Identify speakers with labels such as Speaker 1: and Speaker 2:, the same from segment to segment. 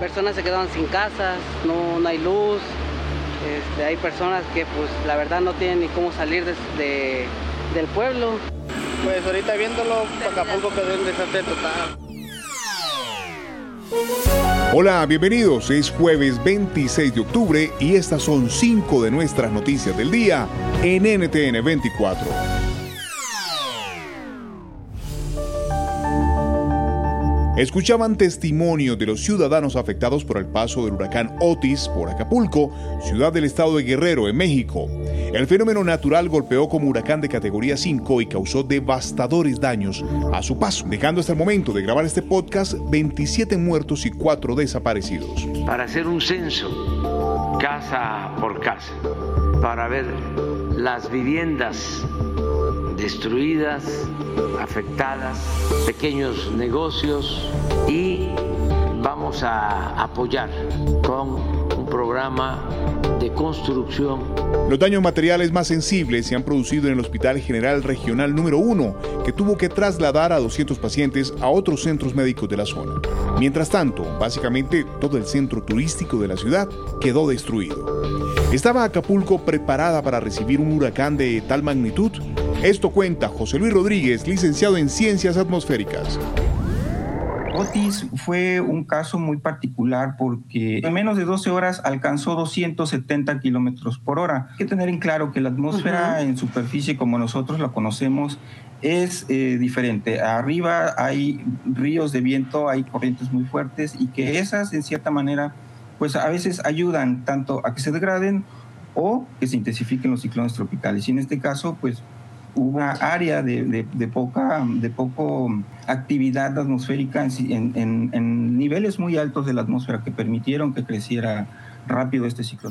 Speaker 1: personas se quedaron sin casas, no, hay luz, este, hay personas que pues la verdad no tienen ni cómo salir del pueblo.
Speaker 2: Pues ahorita viéndolo, Acapulco quedó en desastre total.
Speaker 3: Hola, bienvenidos. Es jueves 26 de octubre y estas son cinco de nuestras noticias del día en NTN 24. Escuchaban testimonio de los ciudadanos afectados por el paso del huracán Otis por Acapulco, ciudad del estado de Guerrero, en México. El fenómeno natural golpeó como huracán de categoría 5 y causó devastadores daños a su paso, dejando hasta el momento de grabar este podcast 27 muertos y 4 desaparecidos.
Speaker 4: Para hacer un censo, casa por casa, para ver las viviendas destruidas, afectadas, pequeños negocios y vamos a apoyar con un programa de construcción.
Speaker 3: Los daños materiales más sensibles se han producido en el Hospital General Regional número 1, que tuvo que trasladar a 200 pacientes a otros centros médicos de la zona. Mientras tanto, básicamente todo el centro turístico de la ciudad quedó destruido. ¿Estaba Acapulco preparada para recibir un huracán de tal magnitud? Esto cuenta José Luis Rodríguez, licenciado en Ciencias Atmosféricas.
Speaker 5: Otis fue un caso muy particular porque en menos de 12 horas alcanzó 270 kilómetros por hora. Hay que tener en claro que la atmósfera en superficie, como nosotros la conocemos, es eh, diferente. Arriba hay ríos de viento, hay corrientes muy fuertes y que esas, en cierta manera, pues a veces ayudan tanto a que se degraden o que se intensifiquen los ciclones tropicales. Y en este caso, pues una área de, de, poca de poco actividad atmosférica en, en, en, niveles muy altos de la atmósfera que permitieron que creciera rápido este ciclo.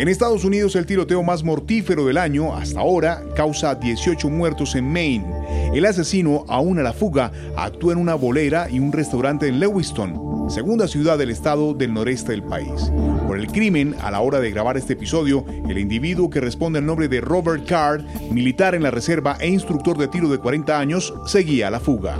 Speaker 3: En Estados Unidos, el tiroteo más mortífero del año hasta ahora causa 18 muertos en Maine. El asesino, aún a la fuga, actúa en una bolera y un restaurante en Lewiston, segunda ciudad del estado del noreste del país. Por el crimen, a la hora de grabar este episodio, el individuo que responde al nombre de Robert Card, militar en la reserva e instructor de tiro de 40 años, seguía la fuga.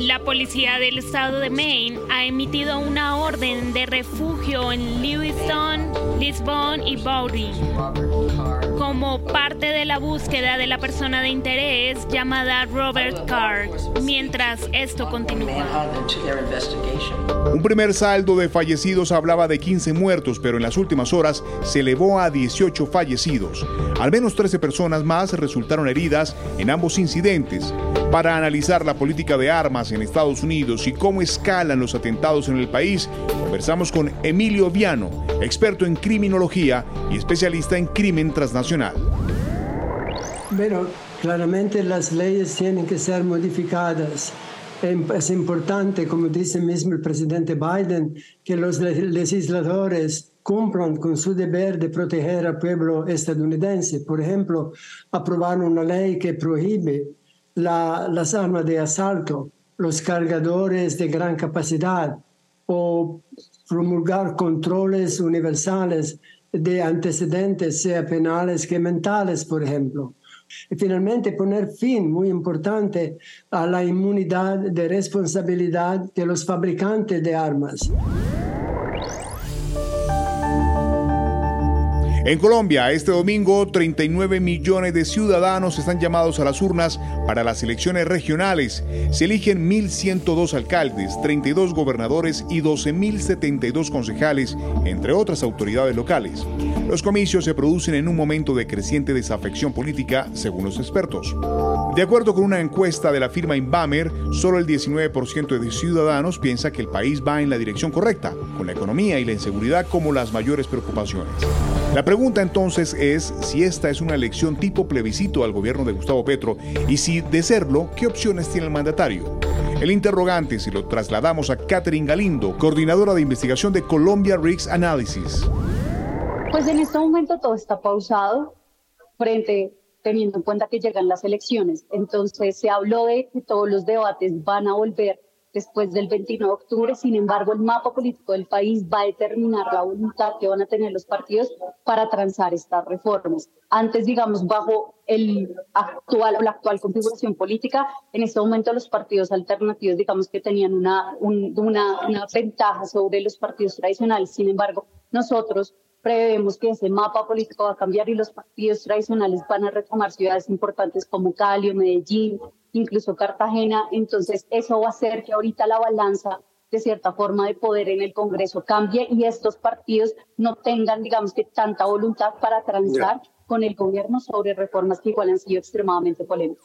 Speaker 6: La policía del estado de Maine ha emitido una orden de refugio en Lewiston, Lisbon y Bowring como parte de la búsqueda de la persona de interés llamada Robert Carr, mientras esto continúa.
Speaker 3: Un primer saldo de fallecidos hablaba de 15 muertos, pero en las últimas horas se elevó a 18 fallecidos. Al menos 13 personas más resultaron heridas en ambos incidentes. Para analizar la política de armas en Estados Unidos y cómo escalan los atentados en el país, conversamos con Emilio Viano, experto en criminología y especialista en crimen transnacional.
Speaker 7: Pero claramente las leyes tienen que ser modificadas. Es importante, como dice mismo el presidente Biden, que los legisladores cumplan con su deber de proteger al pueblo estadounidense. Por ejemplo, aprobar una ley que prohíbe las armas de asalto, los cargadores de gran capacidad o promulgar controles universales de antecedentes, sea penales que mentales, por ejemplo. Y finalmente poner fin, muy importante, a la inmunidad de responsabilidad de los fabricantes de armas.
Speaker 3: En Colombia, este domingo, 39 millones de ciudadanos están llamados a las urnas para las elecciones regionales. Se eligen 1.102 alcaldes, 32 gobernadores y 12.072 concejales, entre otras autoridades locales. Los comicios se producen en un momento de creciente desafección política, según los expertos. De acuerdo con una encuesta de la firma Inbamer, solo el 19% de ciudadanos piensa que el país va en la dirección correcta, con la economía y la inseguridad como las mayores preocupaciones. La pregunta entonces es si esta es una elección tipo plebiscito al gobierno de Gustavo Petro y si, de serlo, ¿qué opciones tiene el mandatario? El interrogante si lo trasladamos a Catherine Galindo, coordinadora de investigación de Colombia Risk Analysis.
Speaker 8: Pues en este momento todo está pausado frente teniendo en cuenta que llegan las elecciones. Entonces se habló de que todos los debates van a volver después del 29 de octubre. Sin embargo, el mapa político del país va a determinar la voluntad que van a tener los partidos para transar estas reformas. Antes, digamos, bajo el actual la actual configuración política, en este momento los partidos alternativos, digamos que tenían una, una, una ventaja sobre los partidos tradicionales. Sin embargo, nosotros prevemos que ese mapa político va a cambiar y los partidos tradicionales van a retomar ciudades importantes como Cali o Medellín, incluso Cartagena. Entonces, eso va a hacer que ahorita la balanza de cierta forma de poder en el Congreso cambie y estos partidos no tengan, digamos que, tanta voluntad para transar con el gobierno sobre reformas que igual han sido extremadamente polémicas.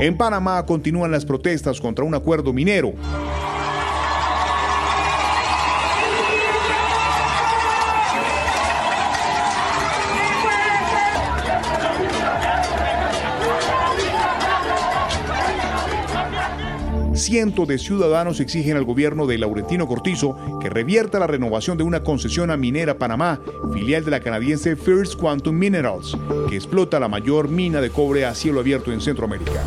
Speaker 3: En Panamá continúan las protestas contra un acuerdo minero. cientos de ciudadanos exigen al gobierno de Laurentino Cortizo que revierta la renovación de una concesión a Minera Panamá, filial de la canadiense First Quantum Minerals, que explota la mayor mina de cobre a cielo abierto en Centroamérica.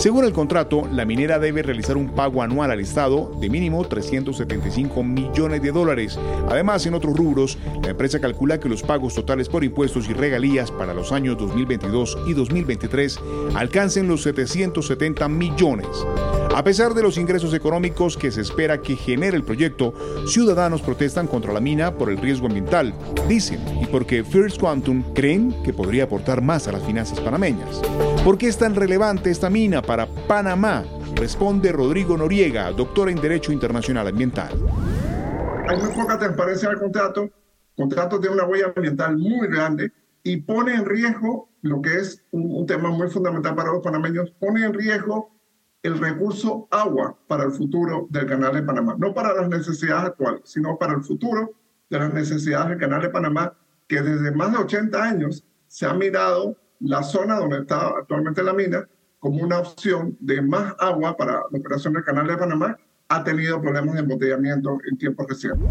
Speaker 3: Según el contrato, la minera debe realizar un pago anual al Estado de mínimo 375 millones de dólares. Además, en otros rubros, la empresa calcula que los pagos totales por impuestos y regalías para los años 2022 y 2023 alcancen los 770 millones. A pesar de los ingresos económicos que se espera que genere el proyecto, ciudadanos protestan contra la mina por el riesgo ambiental, dicen, y porque First Quantum creen que podría aportar más a las finanzas panameñas. ¿Por qué es tan relevante esta mina para Panamá? Responde Rodrigo Noriega, doctor en Derecho Internacional Ambiental.
Speaker 9: Hay muy poca transparencia en el contrato. El contrato tiene una huella ambiental muy grande y pone en riesgo lo que es un tema muy fundamental para los panameños, pone en riesgo el recurso agua para el futuro del Canal de Panamá, no para las necesidades actuales, sino para el futuro de las necesidades del Canal de Panamá, que desde más de 80 años se ha mirado la zona donde está actualmente la mina como una opción de más agua para la operación del Canal de Panamá, ha tenido problemas de embotellamiento en tiempos recientes.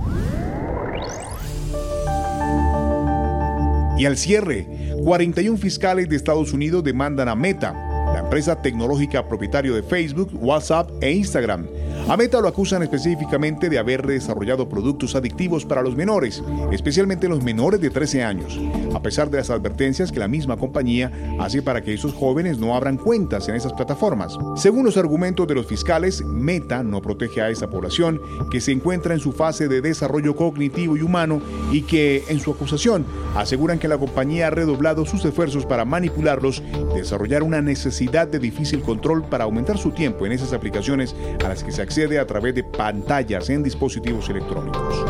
Speaker 3: Y al cierre, 41 fiscales de Estados Unidos demandan a Meta empresa tecnológica propietario de Facebook, WhatsApp e Instagram. A Meta lo acusan específicamente de haber desarrollado productos adictivos para los menores, especialmente los menores de 13 años, a pesar de las advertencias que la misma compañía hace para que esos jóvenes no abran cuentas en esas plataformas. Según los argumentos de los fiscales, Meta no protege a esa población que se encuentra en su fase de desarrollo cognitivo y humano y que, en su acusación, aseguran que la compañía ha redoblado sus esfuerzos para manipularlos, desarrollar una necesidad de difícil control para aumentar su tiempo en esas aplicaciones a las que se accede a través de pantallas en dispositivos electrónicos.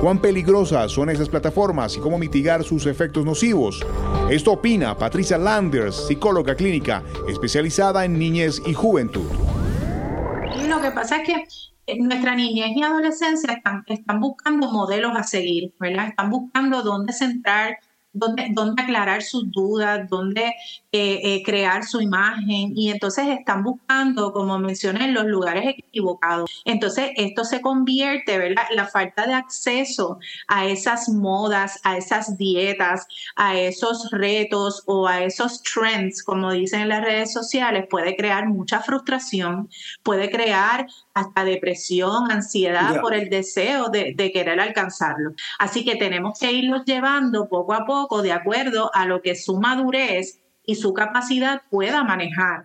Speaker 3: ¿Cuán peligrosas son esas plataformas y cómo mitigar sus efectos nocivos? Esto opina Patricia Landers, psicóloga clínica especializada en niñez y juventud.
Speaker 10: Lo que pasa es que en nuestra niñez y adolescencia están, están buscando modelos a seguir, ¿verdad? Están buscando dónde centrar dónde, aclarar sus dudas, dónde eh, eh, crear su imagen y entonces están buscando, como mencioné, en los lugares equivocados. Entonces esto se convierte, ¿verdad? La falta de acceso a esas modas, a esas dietas, a esos retos o a esos trends, como dicen en las redes sociales, puede crear mucha frustración, puede crear hasta depresión, ansiedad por el deseo de, de, querer alcanzarlo. Así que tenemos que irlos llevando poco a de acuerdo a lo que su madurez y su capacidad pueda manejar.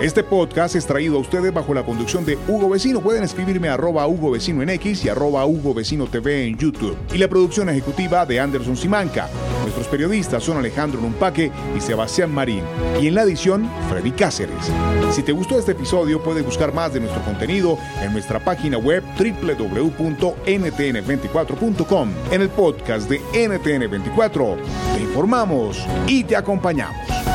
Speaker 3: Este podcast es traído a ustedes bajo la conducción de Hugo Vecino. Pueden escribirme a arroba Hugo Vecino en X y arroba Hugo Vecino TV en YouTube. Y la producción ejecutiva de Anderson Simanca. Nuestros periodistas son Alejandro Numpaque y Sebastián Marín. Y en la edición, Freddy Cáceres. Si te gustó este episodio, puedes buscar más de nuestro contenido en nuestra página web www.ntn24.com. En el podcast de NTN24 te informamos y te acompañamos.